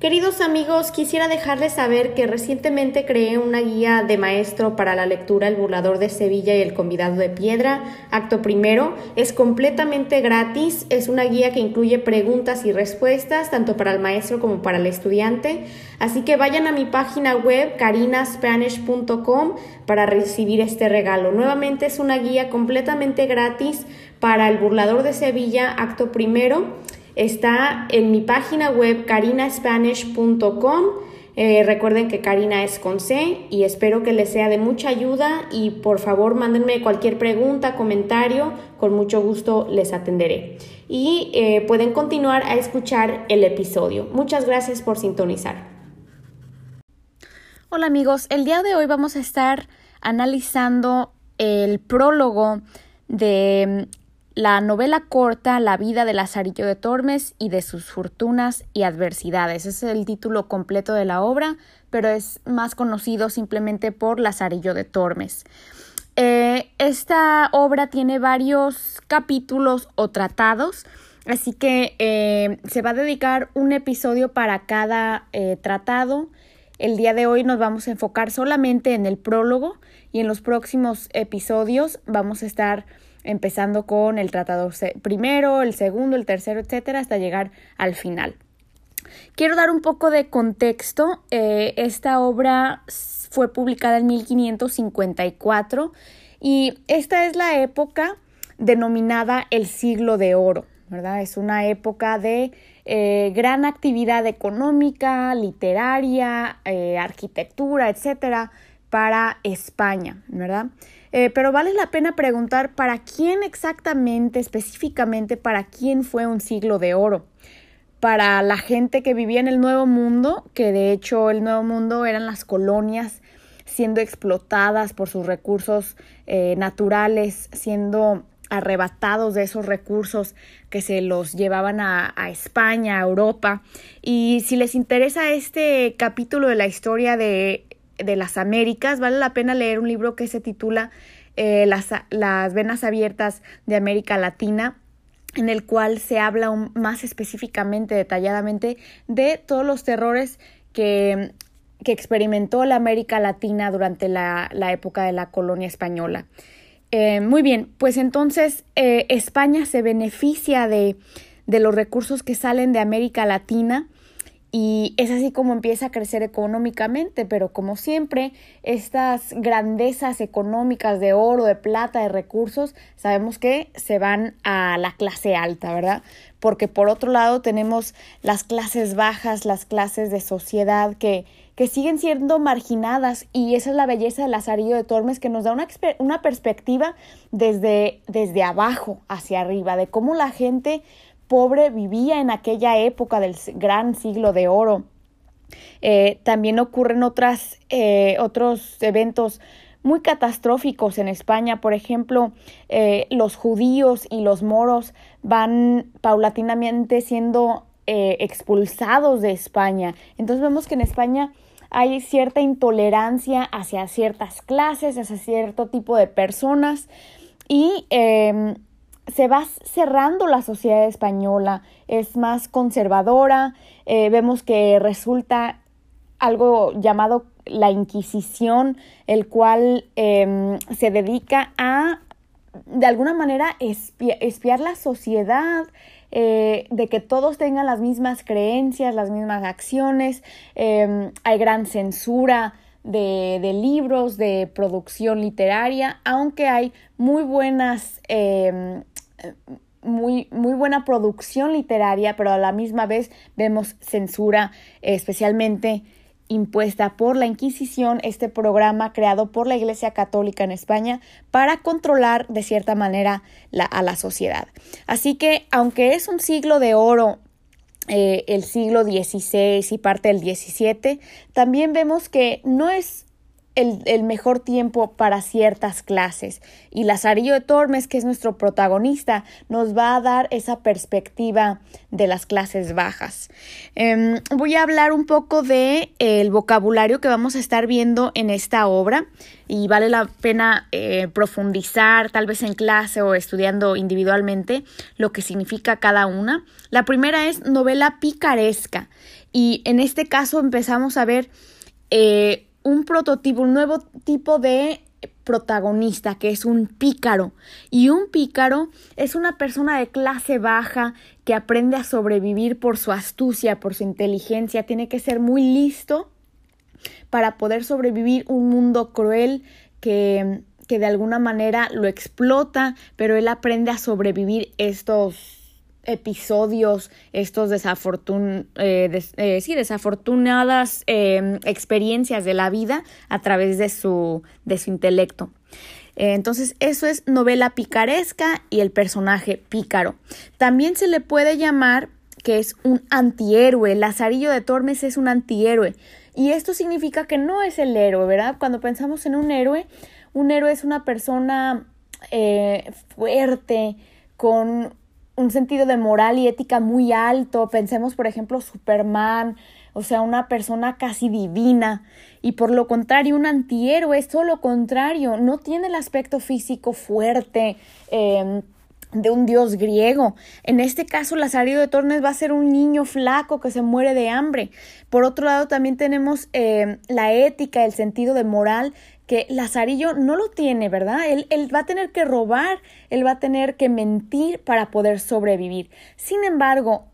Queridos amigos, quisiera dejarles saber que recientemente creé una guía de maestro para la lectura El burlador de Sevilla y El convidado de piedra, acto primero. Es completamente gratis, es una guía que incluye preguntas y respuestas tanto para el maestro como para el estudiante. Así que vayan a mi página web carinaspanish.com para recibir este regalo. Nuevamente es una guía completamente gratis para El burlador de Sevilla, acto primero. Está en mi página web carinaspanish.com. Eh, recuerden que Karina es con C y espero que les sea de mucha ayuda y por favor mándenme cualquier pregunta, comentario, con mucho gusto les atenderé. Y eh, pueden continuar a escuchar el episodio. Muchas gracias por sintonizar. Hola amigos, el día de hoy vamos a estar analizando el prólogo de la novela corta La vida de Lazarillo de Tormes y de sus fortunas y adversidades. Es el título completo de la obra, pero es más conocido simplemente por Lazarillo de Tormes. Eh, esta obra tiene varios capítulos o tratados, así que eh, se va a dedicar un episodio para cada eh, tratado. El día de hoy nos vamos a enfocar solamente en el prólogo y en los próximos episodios vamos a estar empezando con el tratado primero, el segundo, el tercero, etcétera, hasta llegar al final. Quiero dar un poco de contexto. Eh, esta obra fue publicada en 1554 y esta es la época denominada el siglo de oro, ¿verdad? Es una época de eh, gran actividad económica, literaria, eh, arquitectura, etcétera, para España, ¿verdad? Eh, pero vale la pena preguntar para quién exactamente, específicamente, para quién fue un siglo de oro. Para la gente que vivía en el Nuevo Mundo, que de hecho el Nuevo Mundo eran las colonias siendo explotadas por sus recursos eh, naturales, siendo arrebatados de esos recursos que se los llevaban a, a, España, a Europa. Y si les interesa este capítulo de la historia de de las Américas. Vale la pena leer un libro que se titula eh, las, las venas abiertas de América Latina en el cual se habla más específicamente, detalladamente, de todos los terrores que, que experimentó la América Latina durante la, la época de la colonia española. Eh, muy bien, pues entonces eh, España se beneficia de, de los recursos que salen de América Latina y es así como empieza a crecer económicamente, pero como siempre, estas grandezas económicas de oro, de plata, de recursos, sabemos que se van a la clase alta, ¿verdad? Porque por otro lado tenemos las clases bajas, las clases de sociedad que, que siguen siendo marginadas y esa es la belleza del Lazarillo de Tormes que nos da una, una perspectiva desde, desde abajo hacia arriba, de cómo la gente pobre vivía en aquella época del gran siglo de oro. Eh, también ocurren eh, otros eventos muy catastróficos en España. Por ejemplo, eh, los judíos y los moros van paulatinamente siendo expulsados de España. Entonces vemos que en España hay cierta intolerancia hacia ciertas clases, hacia cierto tipo de personas y em, se va cerrando la sociedad española, es más conservadora, eh, vemos que resulta algo llamado la Inquisición, el cual em, se dedica a, de alguna manera, espiar la sociedad, eh, de que todos tengan las mismas creencias, las mismas acciones, em, hay gran censura de, de, libros, de producción literaria, aunque hay muy buenas em, muy, muy buena producción literaria, pero a la misma vez vemos censura, especialmente impuesta por la Inquisición, este programa creado por la Iglesia Católica en España para controlar de cierta manera a la sociedad. Así que, aunque es un siglo de oro, eh, el siglo XVI y parte del XVII, también vemos que no es el, mejor tiempo para ciertas clases. Y Lazarillo de Tormes, que es nuestro protagonista, nos va a dar esa perspectiva de las clases bajas. Em, voy a hablar un poco de el vocabulario que vamos a estar viendo en esta obra y vale la pena eh, profundizar tal vez en clase o estudiando individualmente lo que significa cada una. La primera es novela picaresca y en este caso empezamos a ver eh, un prototipo, un nuevo tipo de protagonista que es un pícaro. Y un pícaro es una persona de clase baja que aprende a sobrevivir por su astucia, por su inteligencia. Tiene que ser muy listo para poder sobrevivir un mundo cruel que, que de alguna manera lo explota, pero él aprende a sobrevivir estos episodios, estos desafortun eh, eh, sí, desafortunadas em, experiencias de la vida a través de su, de su intelecto. Eh, entonces, eso es novela picaresca y el personaje pícaro. También se le puede llamar que es un antihéroe. Lazarillo de Tormes es un antihéroe. Y esto significa que no es el héroe, ¿verdad? Cuando pensamos en un héroe, un héroe es una persona fuerte, con un sentido de moral y ética muy alto. Pensemos, por ejemplo, Superman, o sea, una persona casi divina. Y por lo contrario, un antihéroe es todo lo contrario, no tiene el aspecto físico fuerte. Em, de un dios griego. En este caso, Lazarillo de Tormes va a ser un niño flaco que se muere de hambre. Por otro lado, también tenemos em, la ética, el sentido de moral que Lazarillo no lo tiene, ¿verdad? Él, él, va a tener que robar, él va a tener que mentir para poder sobrevivir. Sin embargo,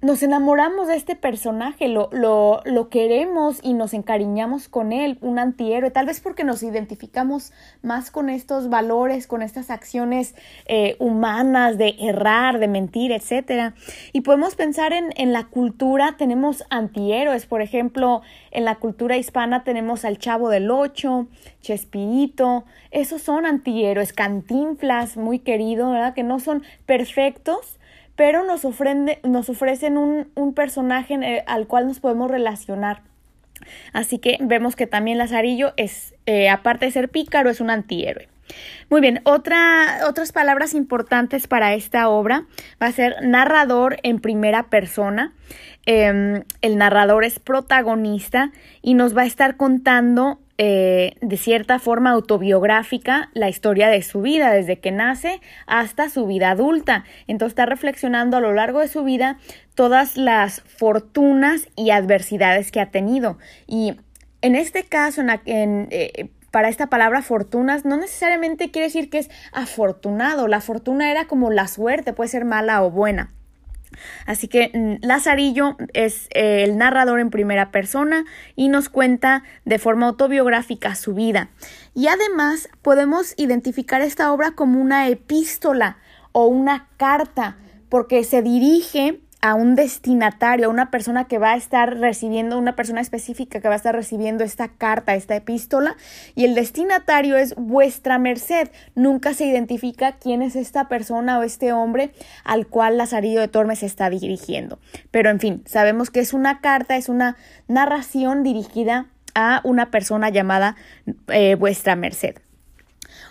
nos enamoramos de este personaje, lo, lo, lo, queremos y nos encariñamos con él, un antihéroe, tal vez porque nos identificamos más con estos valores, con estas acciones eh, humanas de errar, de mentir, etc. Y podemos pensar en, en la cultura, tenemos antihéroes, por ejemplo, en la cultura hispana tenemos al Chavo del Ocho, Chespirito, esos son antihéroes, cantinflas, muy querido, ¿verdad? Que no son perfectos, pero nos, nos ofrecen un, personaje eh, al cual nos podemos relacionar. Así que vemos que también Lazarillo es, eh, aparte de ser pícaro, es un antihéroe. Muy bien, otra, otras palabras importantes para esta obra va a ser narrador en primera persona. Em, el narrador es protagonista y nos va a estar contando eh, de cierta forma autobiográfica la historia de su vida, desde que nace hasta su vida adulta. Entonces está reflexionando a lo largo de su vida todas las fortunas y adversidades que ha tenido. Y en este caso, en, eh, para esta palabra fortunas no necesariamente quiere decir que es afortunado. La fortuna era como la suerte, puede ser mala o buena. Así que mm, Lazarillo es eh, el narrador en primera persona y nos cuenta de forma autobiográfica su vida. Y además podemos identificar esta obra como una epístola o una carta porque se dirige a un destinatario, a una persona que va a estar recibiendo, una persona específica que va a estar recibiendo esta carta, esta epístola, y el destinatario es vuestra merced. Nunca se identifica quién es esta persona o este hombre al cual Lazarillo de Tormes está dirigiendo. Pero en fin, sabemos que es una carta, es una narración dirigida a una persona llamada eh, vuestra merced.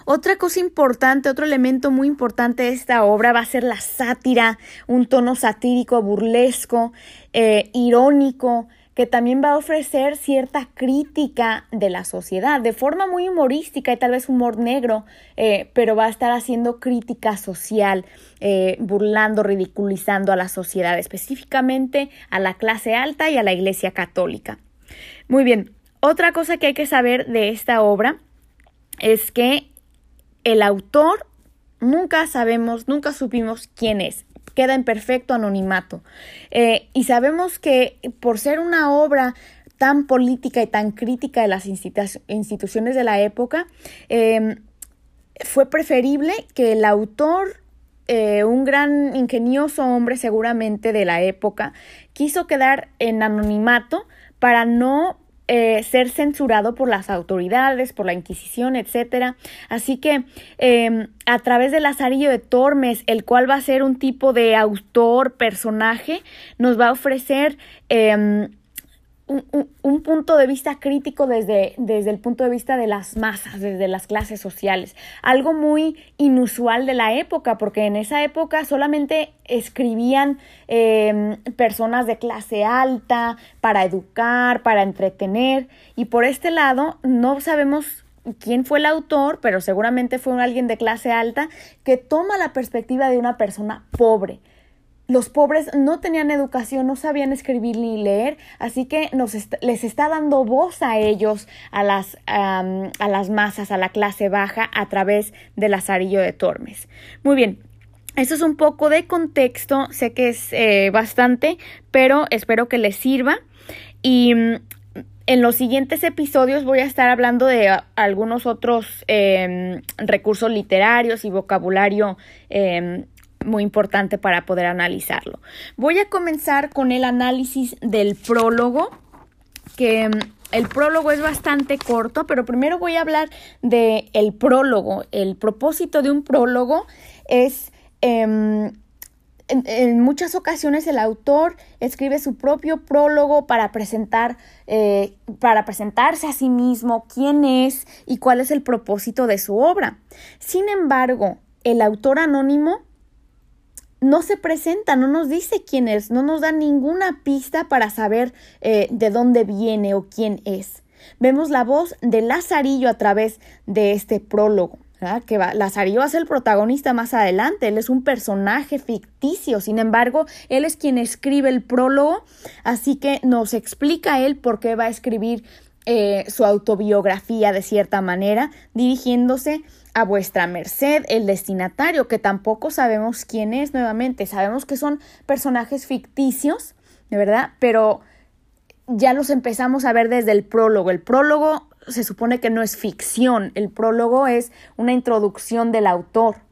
Otra cosa importante, otro elemento muy importante de esta obra va a ser la sátira, un tono satírico, burlesco, eh, irónico, que también va a ofrecer cierta crítica de la sociedad, de forma muy humorística y tal vez humor negro, eh, pero va a estar haciendo crítica social, eh, burlando, ridiculizando a la sociedad, específicamente a la clase alta y a la Iglesia católica. Muy bien, otra cosa que hay que saber de esta obra es que el autor nunca sabemos, nunca supimos quién es. Queda en perfecto anonimato. Eh, y sabemos que por ser una obra tan política y tan crítica de las instituciones de la época, em, fue preferible que el autor, eh, un gran ingenioso hombre seguramente de la época, quiso quedar en anonimato para no eh, ser censurado por las autoridades, por la Inquisición, etcétera. Así que em, a través de Lazarillo de Tormes, el cual va a ser un tipo de autor, personaje, nos va a ofrecer em, un, punto de vista crítico desde, desde el punto de vista de las masas, desde las clases sociales. Algo muy inusual de la época, porque en esa época solamente escribían em, personas de clase alta para educar, para entretener, y por este lado no sabemos quién fue el autor, pero seguramente fue alguien de clase alta que toma la perspectiva de una persona pobre los pobres no tenían educación, no sabían escribir ni leer, así que nos les está dando voz a ellos, a las, a las masas, a la clase baja, a través del Lazarillo de Tormes. Muy bien, eso es un poco de contexto, sé que es eh, bastante, pero espero que les sirva. Y mm, en los siguientes episodios voy a estar hablando de algunos otros em, recursos literarios y vocabulario em, muy importante para poder analizarlo. Voy a comenzar con el análisis del prólogo, que mm, el prólogo es bastante corto, pero primero voy a hablar de el prólogo. El propósito de un prólogo es em, en, muchas ocasiones el autor escribe su propio prólogo para presentar, eh, para presentarse a sí mismo, quién es y cuál es el propósito de su obra. Sin embargo, el autor anónimo no se presenta, no nos dice quién es, no nos da ninguna pista para saber eh, de dónde viene o quién es. Vemos la voz de Lazarillo a través de este prólogo. que va, Lazarillo va a ser el protagonista más adelante, él es un personaje ficticio, sin embargo, él es quien escribe el prólogo, así que nos explica él por qué va a escribir eh, su autobiografía de cierta manera, dirigiéndose a vuestra merced el destinatario, que tampoco sabemos quién es nuevamente. Sabemos que son personajes ficticios, de verdad, pero ya los empezamos a ver desde el prólogo. El prólogo se supone que no es ficción, el prólogo es una introducción del autor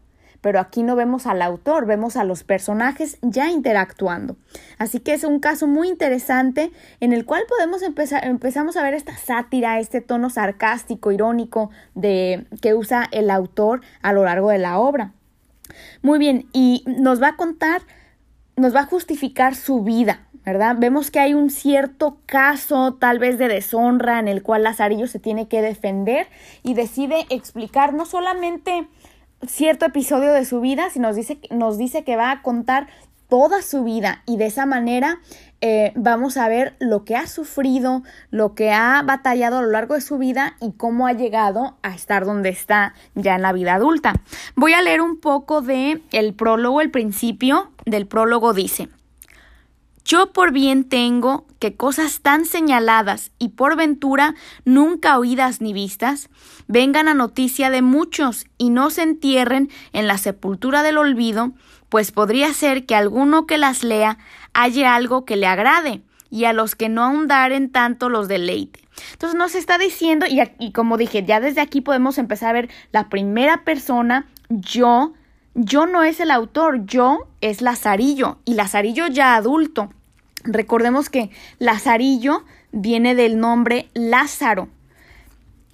pero aquí no vemos al autor, vemos a los personajes ya interactuando. Así que es un caso muy interesante en el cual podemos empezar, empezamos a ver esta sátira, este tono sarcástico, irónico de, que usa el autor a lo largo de la obra. Muy bien, y nos va a contar, nos va a justificar su vida, ¿verdad? Vemos que hay un cierto caso tal vez de deshonra en el cual Lazarillo se tiene que defender y decide explicar no solamente cierto episodio de su vida, si nos dice, nos dice que va a contar toda su vida y de esa manera eh, vamos a ver lo que ha sufrido, lo que ha batallado a lo largo de su vida y cómo ha llegado a estar donde está ya en la vida adulta. Voy a leer un poco de el prólogo, el principio del prólogo dice yo por bien tengo que cosas tan señaladas y por ventura nunca oídas ni vistas vengan a noticia de muchos y no se entierren en la sepultura del olvido, pues podría ser que alguno que las lea halle algo que le agrade y a los que no ahondaren tanto los deleite. Entonces nos está diciendo, y, y como dije, ya desde aquí podemos empezar a ver la primera persona, yo, yo no es el autor, yo es Lazarillo y Lazarillo ya adulto. Recordemos que Lazarillo viene del nombre Lázaro.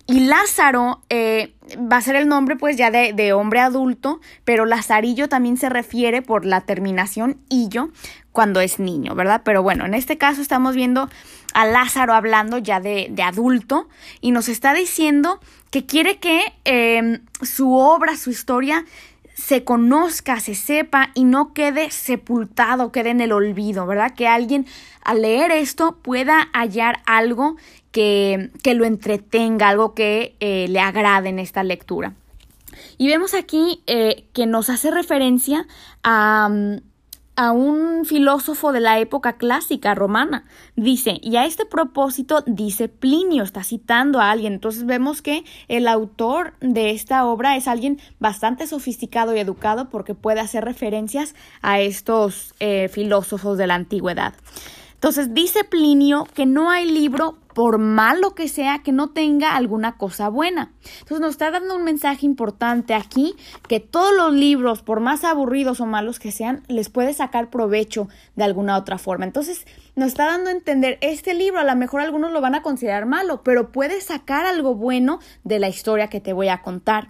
Y Lázaro eh, va a ser el nombre pues ya de, hombre adulto, pero Lazarillo también se refiere por la terminación illo cuando es niño, ¿verdad? Pero bueno, en este caso estamos viendo a Lázaro hablando ya de, de adulto y nos está diciendo que quiere que eh, su obra, su historia se conozca, se sepa y no quede sepultado, quede en el olvido, ¿verdad? Que alguien al leer esto pueda hallar algo que, que lo entretenga, algo que eh, le agrade en esta lectura. Y vemos aquí eh, que nos hace referencia a, a un filósofo de la época clásica romana. Dice, y a este propósito dice Plinio, está citando a alguien. Entonces vemos que el autor de esta obra es alguien bastante sofisticado y educado porque puede hacer referencias a estos eh, filósofos de la antigüedad. Entonces dice Plinio que no hay libro, por malo que sea, que no tenga alguna cosa buena. Entonces nos está dando un mensaje importante aquí, que todos los libros, por más aburridos o malos que sean, les puede sacar provecho de alguna otra forma. Entonces nos está dando a entender, este libro a lo mejor algunos lo van a considerar malo, pero puede sacar algo bueno de la historia que te voy a contar.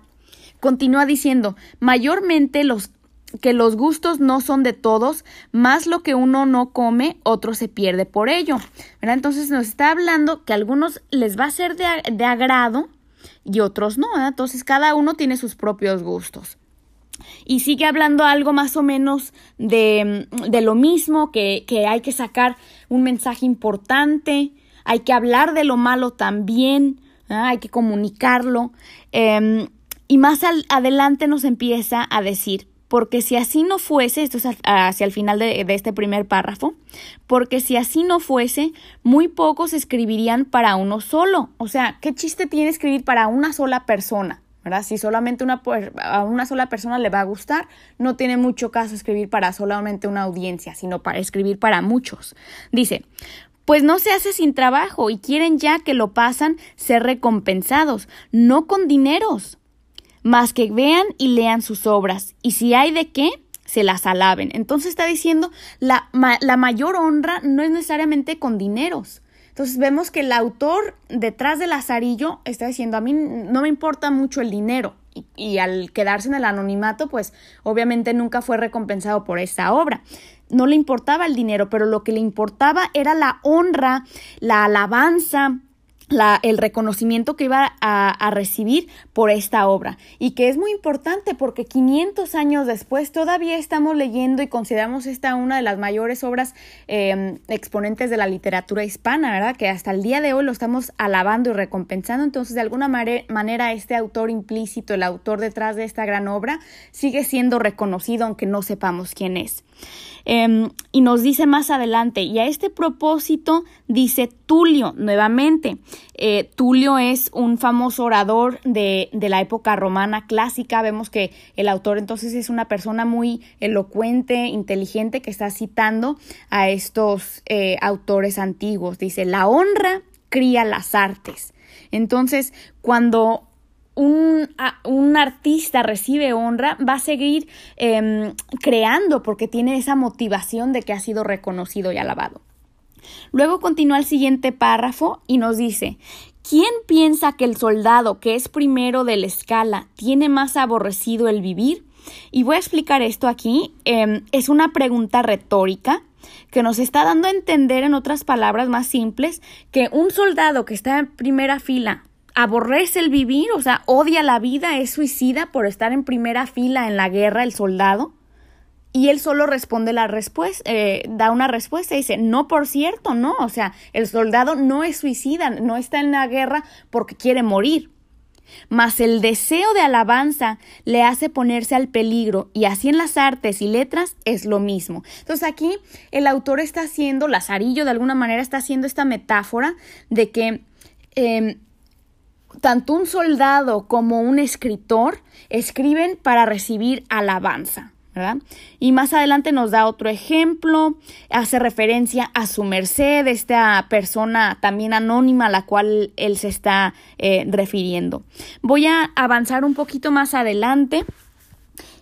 Continúa diciendo, mayormente los que los gustos no son de todos, más lo que uno no come, otro se pierde por ello. Entonces nos está hablando que a algunos les va a ser de, agrado y otros no. Entonces cada uno tiene sus propios gustos. Y sigue hablando algo más o menos de, de lo mismo, que, que, hay que sacar un mensaje importante, hay que hablar de lo malo también, hay que comunicarlo. Em, y más adelante nos empieza a decir, porque si así no fuese, esto es hacia el final de, este primer párrafo, porque si así no fuese, muy pocos escribirían para uno solo. O sea, ¿qué chiste tiene escribir para una sola persona? ¿verdad? Si solamente una, a una sola persona le va a gustar, no tiene mucho caso escribir para solamente una audiencia, sino para escribir para muchos. Dice, pues no se hace sin trabajo y quieren ya que lo pasan ser recompensados, no con dineros, más que vean y lean sus obras, y si hay de qué, se las alaben. Entonces está diciendo, la, la mayor honra no es necesariamente con dineros. Entonces vemos que el autor detrás del azarillo está diciendo, a mí no me importa mucho el dinero. Y, al quedarse en el anonimato, pues obviamente nunca fue recompensado por esa obra. No le importaba el dinero, pero lo que le importaba era la honra, la alabanza, el reconocimiento que iba a, recibir por esta obra y que es muy importante porque 500 años después todavía estamos leyendo y consideramos esta una de las mayores obras em, exponentes de la literatura hispana, ¿verdad? Que hasta el día de hoy lo estamos alabando y recompensando. Entonces, de alguna manera, este autor implícito, el autor detrás de esta gran obra, sigue siendo reconocido aunque no sepamos quién es. Em, y nos dice más adelante, y a este propósito dice Tulio nuevamente. Eh, Tulio es un famoso orador de, de, la época romana clásica. Vemos que el autor entonces es una persona muy elocuente, inteligente, que está citando a estos eh, autores antiguos. Dice, la honra cría las artes. Entonces, cuando un, artista recibe honra, va a seguir em, creando porque tiene esa motivación de que ha sido reconocido y alabado. Luego continúa el siguiente párrafo y nos dice, ¿quién piensa que el soldado que es primero de la escala tiene más aborrecido el vivir? Y voy a explicar esto aquí. Em, es una pregunta retórica que nos está dando a entender en otras palabras más simples que un soldado que está en primera fila aborrece el vivir, o sea, odia la vida, es suicida por estar en primera fila en la guerra el soldado. Y él solo responde la respuesta, eh, da una respuesta y dice, no, por cierto, no, o sea, el soldado no es suicida, no está en la guerra porque quiere morir. Mas el deseo de alabanza le hace ponerse al peligro y así en las artes y letras es lo mismo. Entonces aquí el autor está haciendo, Lazarillo de alguna manera está haciendo esta metáfora de que em, tanto un soldado como un escritor escriben para recibir alabanza. ¿verdad? Y más adelante nos da otro ejemplo, hace referencia a su merced, esta persona también anónima a la cual él se está eh, refiriendo. Voy a avanzar un poquito más adelante.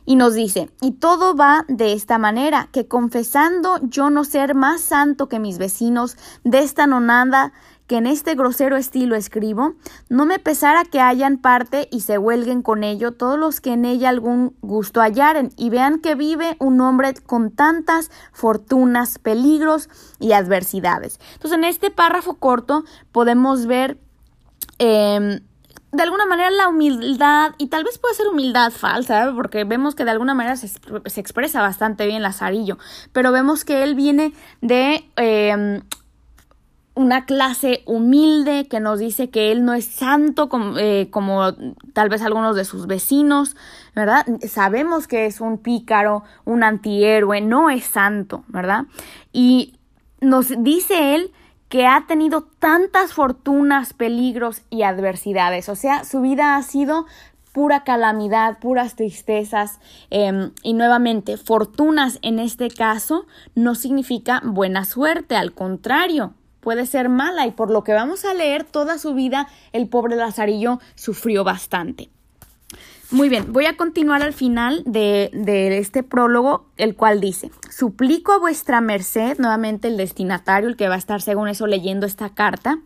Y nos dice, y todo va de esta manera, que confesando yo no ser más santo que mis vecinos de esta nonada que en este grosero estilo escribo, no me pesara que hayan parte y se huelguen con ello todos los que en ella algún gusto hallaren y vean que vive un hombre con tantas fortunas, peligros y adversidades. Entonces, en este párrafo corto podemos ver em, de alguna manera la humildad, y tal vez puede ser humildad falsa, porque vemos que de alguna manera se, expresa bastante bien Lazarillo, pero vemos que él viene de em, una clase humilde que nos dice que él no es santo como, eh, como, tal vez algunos de sus vecinos, ¿verdad? Sabemos que es un pícaro, un antihéroe, no es santo, ¿verdad? Y nos dice él que ha tenido tantas fortunas, peligros y adversidades, o sea, su vida ha sido pura calamidad, puras tristezas em, y nuevamente fortunas en este caso no significa buena suerte, al contrario, puede ser mala y por lo que vamos a leer toda su vida el pobre Lazarillo sufrió bastante. Muy bien, voy a continuar al final de, este prólogo, el cual dice, suplico a vuestra merced, nuevamente el destinatario, el que va a estar según eso leyendo esta carta,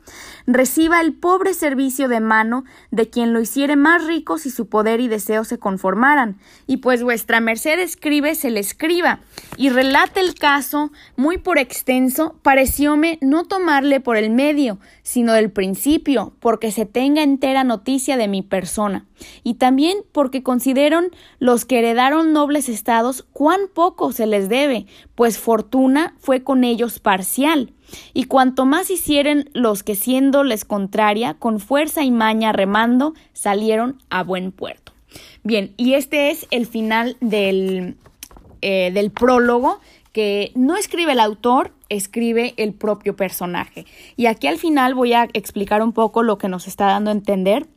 reciba el pobre servicio de mano de quien lo hiciere más rico si su poder y deseo se conformaran. Y pues vuestra merced escribe, se le escriba, y relate el caso muy por extenso, parecióme no tomarle por el medio, sino del principio, porque se tenga entera noticia de mi persona. Y también porque consideran los que heredaron nobles estados cuán poco se les debe, pues fortuna fue con ellos parcial. Y cuanto más hicieren los que siéndoles contraria, con fuerza y maña remando, salieron a buen puerto. Bien, y este es el final del, eh, del prólogo que no escribe el autor, escribe el propio personaje. Y aquí al final voy a explicar un poco lo que nos está dando a entender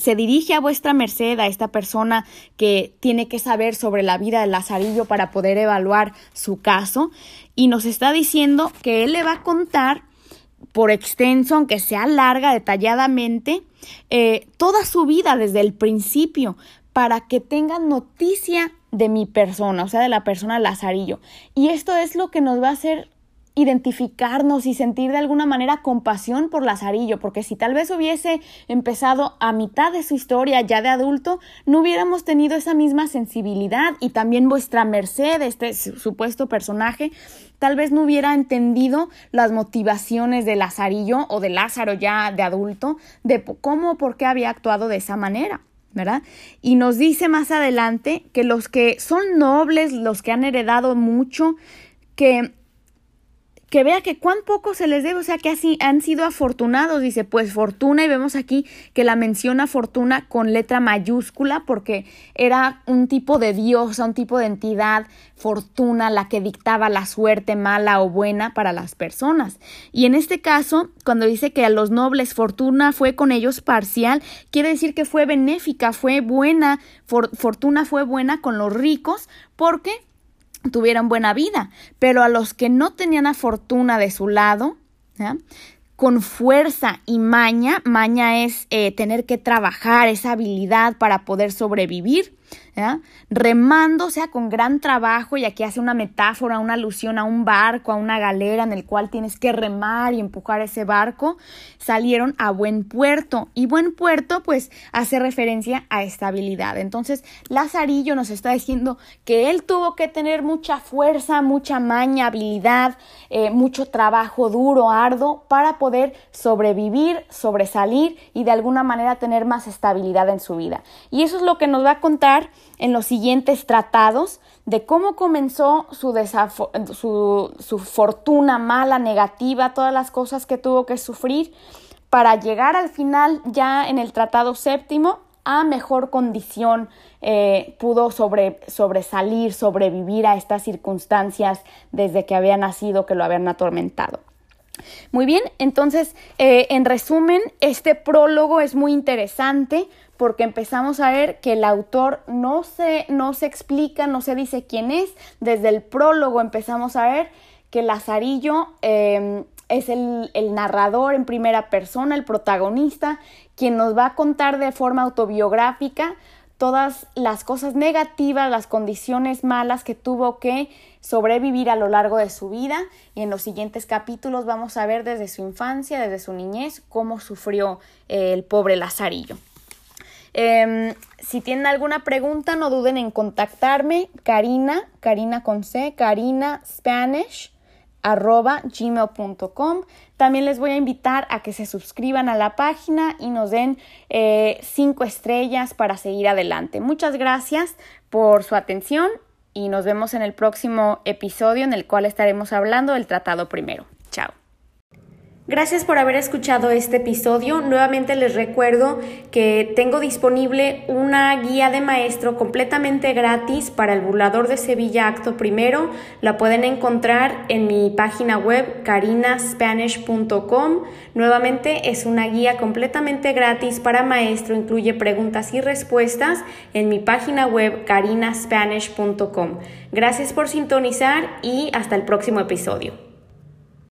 se dirige a vuestra merced, a esta persona que tiene que saber sobre la vida de Lazarillo para poder evaluar su caso, y nos está diciendo que él le va a contar por extenso, aunque sea larga, detalladamente, eh, toda su vida desde el principio, para que tengan noticia de mi persona, o sea, de la persona Lazarillo. Y esto es lo que nos va a hacer identificarnos y sentir de alguna manera compasión por Lazarillo, porque si tal vez hubiese empezado a mitad de su historia ya de adulto, no hubiéramos tenido esa misma sensibilidad y también vuestra merced, este supuesto personaje, tal vez no hubiera entendido las motivaciones de Lazarillo o de Lázaro ya de adulto, de cómo, por qué había actuado de esa manera. ¿verdad? Y nos dice más adelante que los que son nobles, los que han heredado mucho, que que vea que cuán poco se les debe, o sea, que así han sido afortunados, dice, pues fortuna, y vemos aquí que la menciona fortuna con letra mayúscula, porque era un tipo de diosa, un tipo de entidad, fortuna, la que dictaba la suerte mala o buena para las personas. Y en este caso, cuando dice que a los nobles fortuna fue con ellos parcial, quiere decir que fue benéfica, fue buena, fortuna fue buena con los ricos, porque tuvieron buena vida, pero a los que no tenían la fortuna de su lado, con fuerza y maña, maña es eh, tener que trabajar, esa habilidad para poder sobrevivir, remando, o sea, con gran trabajo, y aquí hace una metáfora, una alusión a un barco, a una galera en el cual tienes que remar y empujar ese barco, salieron a buen puerto. Y buen puerto, pues, hace referencia a estabilidad. Entonces, Lazarillo nos está diciendo que él tuvo que tener mucha fuerza, mucha maña, habilidad, eh, mucho trabajo duro, arduo, para poder sobrevivir, sobresalir y de alguna manera tener más estabilidad en su vida. Y eso es lo que nos va a contar en los siguientes tratados de cómo comenzó su, su, su fortuna mala, negativa, todas las cosas que tuvo que sufrir para llegar al final ya en el tratado séptimo a mejor condición eh, pudo sobre, sobresalir, sobrevivir a estas circunstancias desde que había nacido, que lo habían atormentado. Muy bien, entonces, eh, en resumen, este prólogo es muy interesante porque empezamos a ver que el autor no se, no se explica, no se dice quién es. Desde el prólogo empezamos a ver que Lazarillo em, es el, el, narrador en primera persona, el protagonista, quien nos va a contar de forma autobiográfica todas las cosas negativas, las condiciones malas que tuvo que sobrevivir a lo largo de su vida y en los siguientes capítulos vamos a ver desde su infancia, desde su niñez, cómo sufrió eh, el pobre Lazarillo. Em, si tienen alguna pregunta, no duden en contactarme. Karina, Karina con C, Karina Spanish arroba gmail.com. También les voy a invitar a que se suscriban a la página y nos den eh, cinco estrellas para seguir adelante. Muchas gracias por su atención y nos vemos en el próximo episodio en el cual estaremos hablando del tratado primero. Chao. Gracias por haber escuchado este episodio. Nuevamente les recuerdo que tengo disponible una guía de maestro completamente gratis para el burlador de Sevilla Acto Primero. La pueden encontrar en mi página web carinaspanish.com. Nuevamente es una guía completamente gratis para maestro, incluye preguntas y respuestas en mi página web carinaspanish.com. Gracias por sintonizar y hasta el próximo episodio.